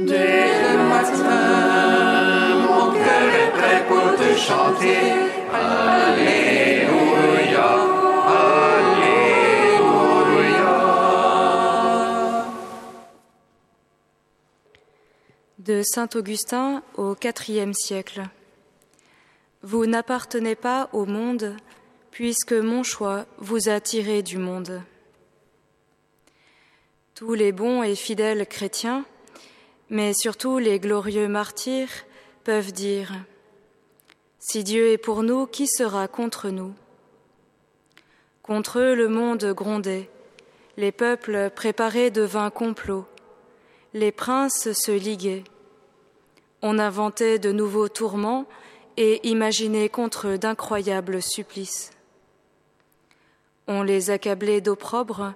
Dès le matin, mon cœur est prêt pour te chanter. Alléluia, Alléluia. De Saint Augustin au IVe siècle. Vous n'appartenez pas au monde, puisque mon choix vous a tiré du monde. Tous les bons et fidèles chrétiens, mais surtout les glorieux martyrs, peuvent dire Si Dieu est pour nous, qui sera contre nous? Contre eux, le monde grondait, les peuples préparaient de vains complots, les princes se liguaient. On inventait de nouveaux tourments et imaginait contre eux d'incroyables supplices. On les accablait d'opprobre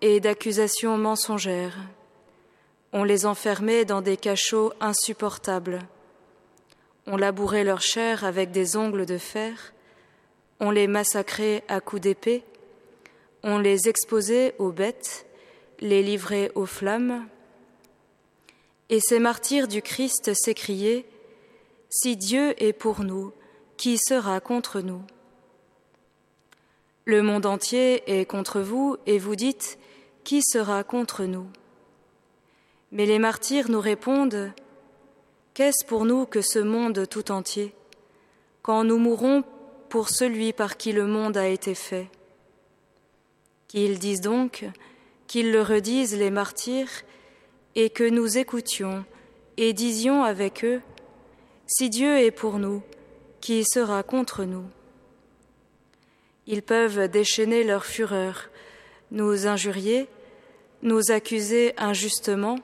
et d'accusations mensongères. On les enfermait dans des cachots insupportables. On labourait leur chair avec des ongles de fer. On les massacrait à coups d'épée. On les exposait aux bêtes, les livrait aux flammes. Et ces martyrs du Christ s'écriaient Si Dieu est pour nous, qui sera contre nous? Le monde entier est contre vous, et vous dites Qui sera contre nous? Mais les martyrs nous répondent Qu'est-ce pour nous que ce monde tout entier, quand nous mourrons pour celui par qui le monde a été fait? Qu'ils disent donc, qu'ils le redisent les martyrs, et que nous écoutions et disions avec eux, Si Dieu est pour nous, qui sera contre nous? Ils peuvent déchaîner leur fureur, nous injurier, nous accuser injustement,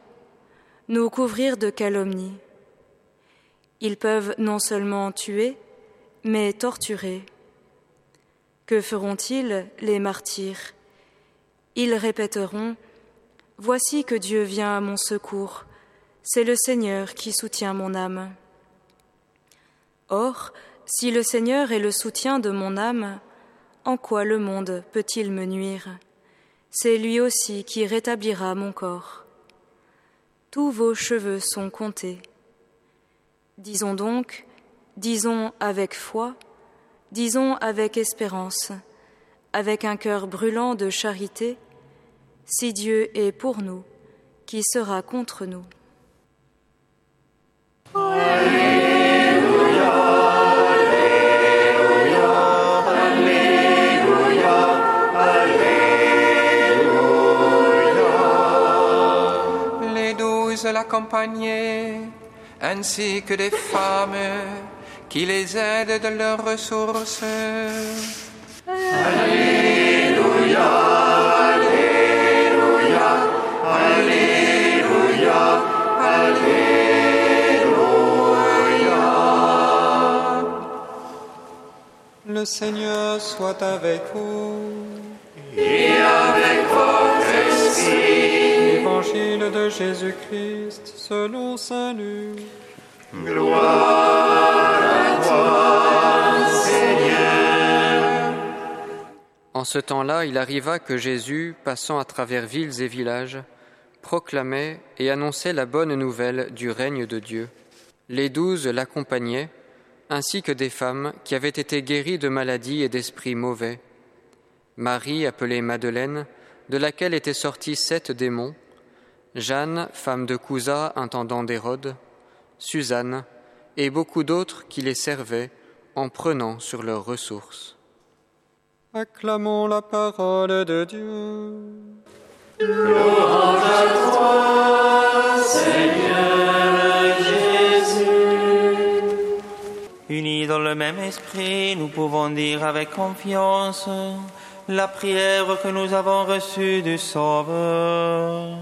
nous couvrir de calomnies. Ils peuvent non seulement tuer, mais torturer. Que feront-ils, les martyrs? Ils répéteront Voici que Dieu vient à mon secours, c'est le Seigneur qui soutient mon âme. Or, si le Seigneur est le soutien de mon âme, en quoi le monde peut-il me nuire? C'est lui aussi qui rétablira mon corps. Tous vos cheveux sont comptés. Disons donc, disons avec foi, disons avec espérance, avec un cœur brûlant de charité, si Dieu est pour nous, qui sera contre nous douze l'accompagnaient, ainsi que des femmes qui les aident de leurs ressources. Le Seigneur soit avec vous. Et avec Évangile Jésus-Christ selon Saint Luc. En ce temps-là, il arriva que Jésus, passant à travers villes et villages, proclamait et annonçait la bonne nouvelle du règne de Dieu. Les douze l'accompagnaient, ainsi que des femmes qui avaient été guéries de maladies et d'esprits mauvais. Marie, appelée Madeleine, de laquelle étaient sortis sept démons, Jeanne, femme de Cousa, intendant d'Hérode, Suzanne, et beaucoup d'autres qui les servaient en prenant sur leurs ressources. Acclamons la parole de Dieu. Unis dans le même esprit, nous pouvons dire avec confiance la prière que nous avons reçue du Sauveur.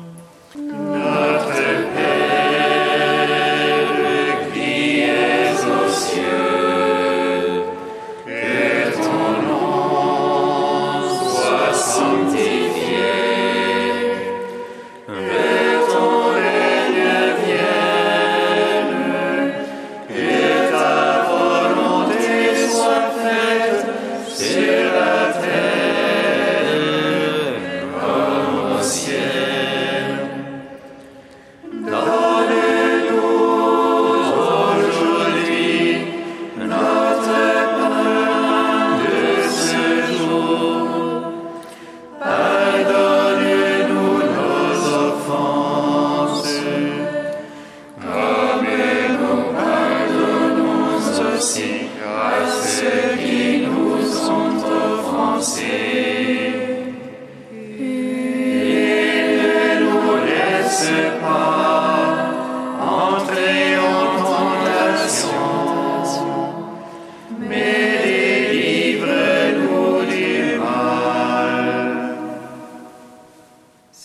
Nothing. Père.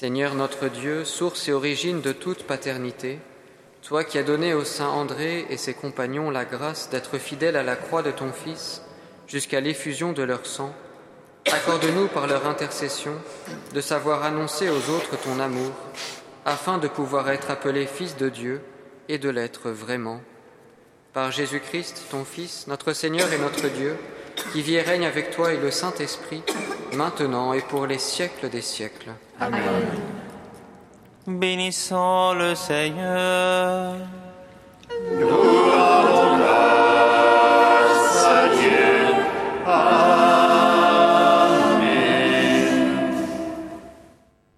Notre Dieu, source et origine de toute paternité, toi qui as donné au saint André et ses compagnons la grâce d'être fidèles à la croix de ton Fils jusqu'à l'effusion de leur sang, accorde-nous par leur intercession de savoir annoncer aux autres ton amour, afin de pouvoir être appelés fils de Dieu et de l'être vraiment. Par Jésus-Christ, ton Fils, notre Seigneur et notre Dieu, qui vit et règne avec toi et le Saint-Esprit, maintenant et pour les siècles des siècles. Amen. Bénissons le Seigneur. Nous